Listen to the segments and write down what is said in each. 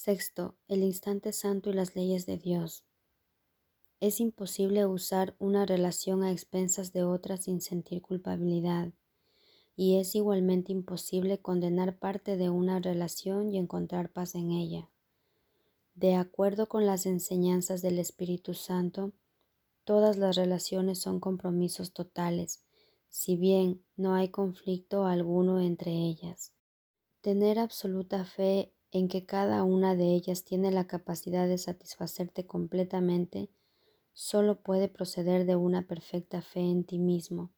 Sexto, el instante santo y las leyes de Dios. Es imposible usar una relación a expensas de otra sin sentir culpabilidad, y es igualmente imposible condenar parte de una relación y encontrar paz en ella. De acuerdo con las enseñanzas del Espíritu Santo, todas las relaciones son compromisos totales, si bien no hay conflicto alguno entre ellas. Tener absoluta fe en que cada una de ellas tiene la capacidad de satisfacerte completamente solo puede proceder de una perfecta fe en ti mismo,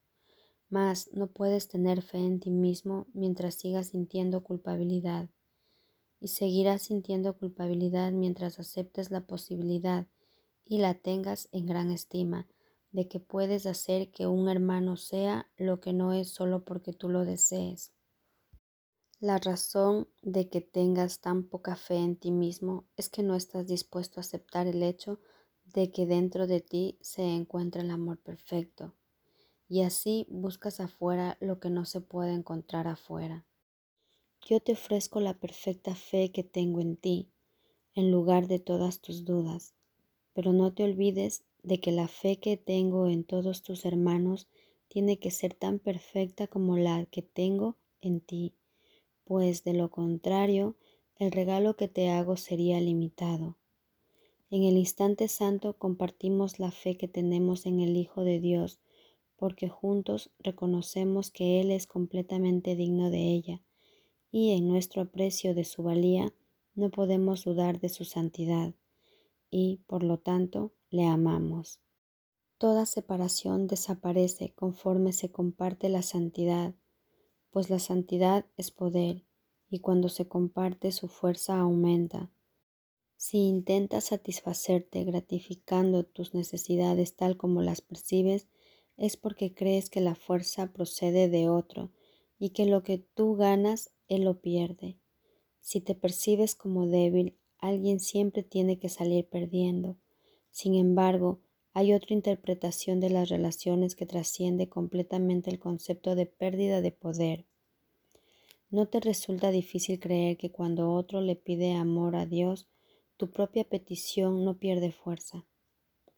mas no puedes tener fe en ti mismo mientras sigas sintiendo culpabilidad, y seguirás sintiendo culpabilidad mientras aceptes la posibilidad y la tengas en gran estima de que puedes hacer que un hermano sea lo que no es solo porque tú lo desees. La razón de que tengas tan poca fe en ti mismo es que no estás dispuesto a aceptar el hecho de que dentro de ti se encuentra el amor perfecto, y así buscas afuera lo que no se puede encontrar afuera. Yo te ofrezco la perfecta fe que tengo en ti, en lugar de todas tus dudas, pero no te olvides de que la fe que tengo en todos tus hermanos tiene que ser tan perfecta como la que tengo en ti, pues de lo contrario, el regalo que te hago sería limitado. En el instante santo compartimos la fe que tenemos en el Hijo de Dios, porque juntos reconocemos que Él es completamente digno de ella, y en nuestro aprecio de su valía no podemos dudar de su santidad, y por lo tanto le amamos. Toda separación desaparece conforme se comparte la santidad, pues la santidad es poder, y cuando se comparte su fuerza aumenta. Si intentas satisfacerte gratificando tus necesidades tal como las percibes, es porque crees que la fuerza procede de otro y que lo que tú ganas, él lo pierde. Si te percibes como débil, alguien siempre tiene que salir perdiendo. Sin embargo, hay otra interpretación de las relaciones que trasciende completamente el concepto de pérdida de poder. ¿No te resulta difícil creer que cuando otro le pide amor a Dios, tu propia petición no pierde fuerza.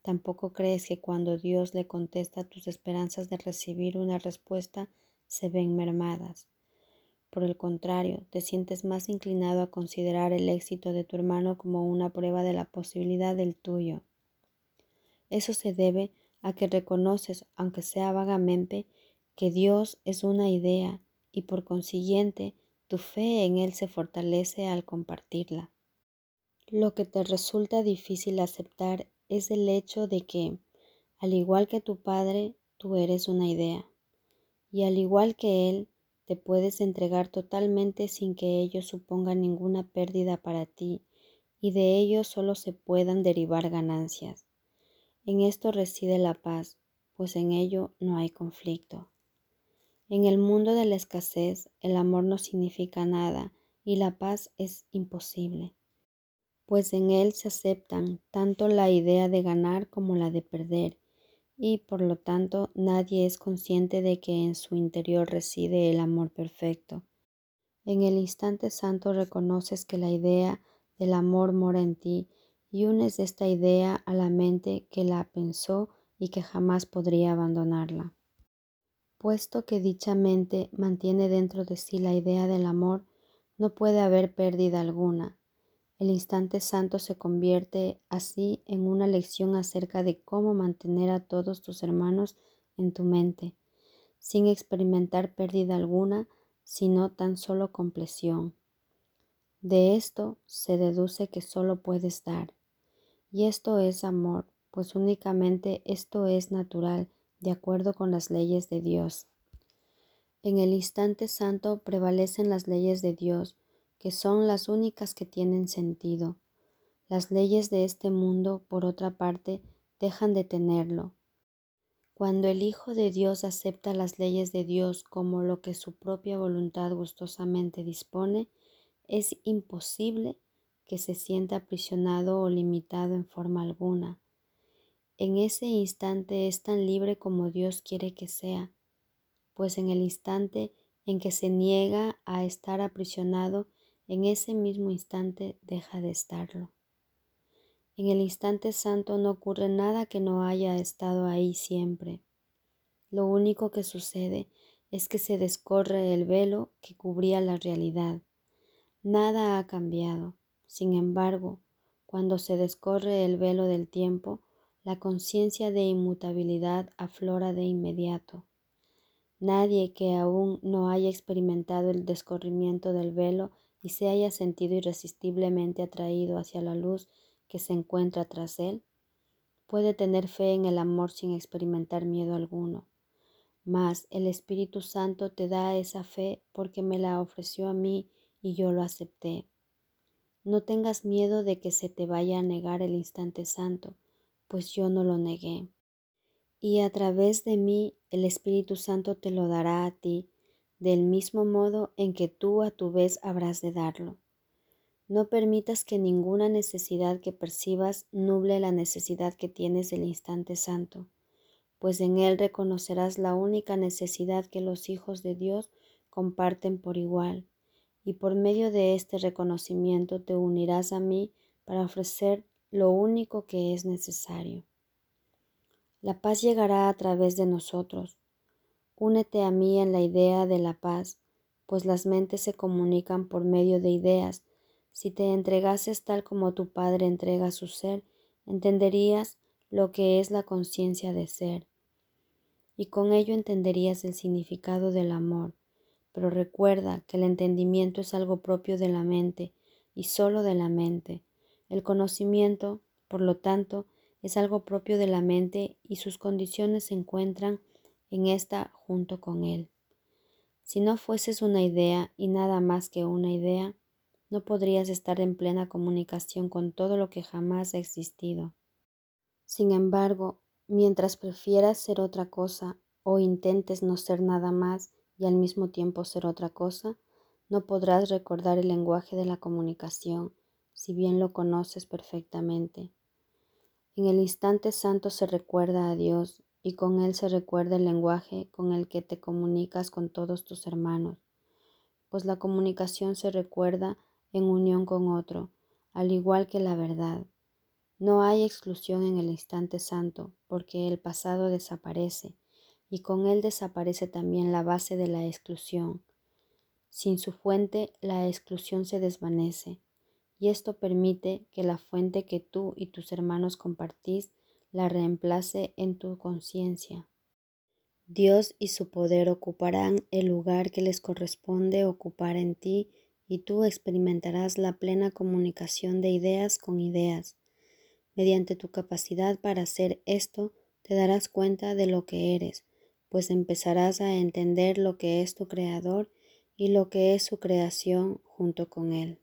Tampoco crees que cuando Dios le contesta tus esperanzas de recibir una respuesta se ven mermadas. Por el contrario, te sientes más inclinado a considerar el éxito de tu hermano como una prueba de la posibilidad del tuyo. Eso se debe a que reconoces, aunque sea vagamente, que Dios es una idea y por consiguiente tu fe en Él se fortalece al compartirla. Lo que te resulta difícil aceptar es el hecho de que, al igual que tu padre, tú eres una idea. Y al igual que él, te puedes entregar totalmente sin que ello suponga ninguna pérdida para ti y de ello solo se puedan derivar ganancias. En esto reside la paz, pues en ello no hay conflicto. En el mundo de la escasez, el amor no significa nada y la paz es imposible pues en él se aceptan tanto la idea de ganar como la de perder, y por lo tanto nadie es consciente de que en su interior reside el amor perfecto. En el instante santo reconoces que la idea del amor mora en ti y unes esta idea a la mente que la pensó y que jamás podría abandonarla. Puesto que dicha mente mantiene dentro de sí la idea del amor, no puede haber pérdida alguna, el instante santo se convierte así en una lección acerca de cómo mantener a todos tus hermanos en tu mente, sin experimentar pérdida alguna, sino tan solo compleción. De esto se deduce que solo puedes dar. Y esto es amor, pues únicamente esto es natural, de acuerdo con las leyes de Dios. En el instante santo prevalecen las leyes de Dios, que son las únicas que tienen sentido. Las leyes de este mundo, por otra parte, dejan de tenerlo. Cuando el Hijo de Dios acepta las leyes de Dios como lo que su propia voluntad gustosamente dispone, es imposible que se sienta aprisionado o limitado en forma alguna. En ese instante es tan libre como Dios quiere que sea, pues en el instante en que se niega a estar aprisionado en ese mismo instante deja de estarlo. En el instante santo no ocurre nada que no haya estado ahí siempre. Lo único que sucede es que se descorre el velo que cubría la realidad. Nada ha cambiado. Sin embargo, cuando se descorre el velo del tiempo, la conciencia de inmutabilidad aflora de inmediato. Nadie que aún no haya experimentado el descorrimiento del velo y se haya sentido irresistiblemente atraído hacia la luz que se encuentra tras él, puede tener fe en el amor sin experimentar miedo alguno. Mas el Espíritu Santo te da esa fe porque me la ofreció a mí y yo lo acepté. No tengas miedo de que se te vaya a negar el instante santo, pues yo no lo negué y a través de mí el Espíritu Santo te lo dará a ti, del mismo modo en que tú a tu vez habrás de darlo. No permitas que ninguna necesidad que percibas nuble la necesidad que tienes del instante santo, pues en él reconocerás la única necesidad que los hijos de Dios comparten por igual, y por medio de este reconocimiento te unirás a mí para ofrecer lo único que es necesario. La paz llegará a través de nosotros. Únete a mí en la idea de la paz, pues las mentes se comunican por medio de ideas. Si te entregases tal como tu Padre entrega su ser, entenderías lo que es la conciencia de ser, y con ello entenderías el significado del amor. Pero recuerda que el entendimiento es algo propio de la mente, y solo de la mente. El conocimiento, por lo tanto, es algo propio de la mente y sus condiciones se encuentran en esta junto con él. Si no fueses una idea y nada más que una idea, no podrías estar en plena comunicación con todo lo que jamás ha existido. Sin embargo, mientras prefieras ser otra cosa o intentes no ser nada más y al mismo tiempo ser otra cosa, no podrás recordar el lenguaje de la comunicación, si bien lo conoces perfectamente. En el instante santo se recuerda a Dios y con Él se recuerda el lenguaje con el que te comunicas con todos tus hermanos, pues la comunicación se recuerda en unión con otro, al igual que la verdad. No hay exclusión en el instante santo, porque el pasado desaparece, y con él desaparece también la base de la exclusión. Sin su fuente, la exclusión se desvanece y esto permite que la fuente que tú y tus hermanos compartís la reemplace en tu conciencia. Dios y su poder ocuparán el lugar que les corresponde ocupar en ti y tú experimentarás la plena comunicación de ideas con ideas. Mediante tu capacidad para hacer esto, te darás cuenta de lo que eres, pues empezarás a entender lo que es tu Creador y lo que es su creación junto con Él.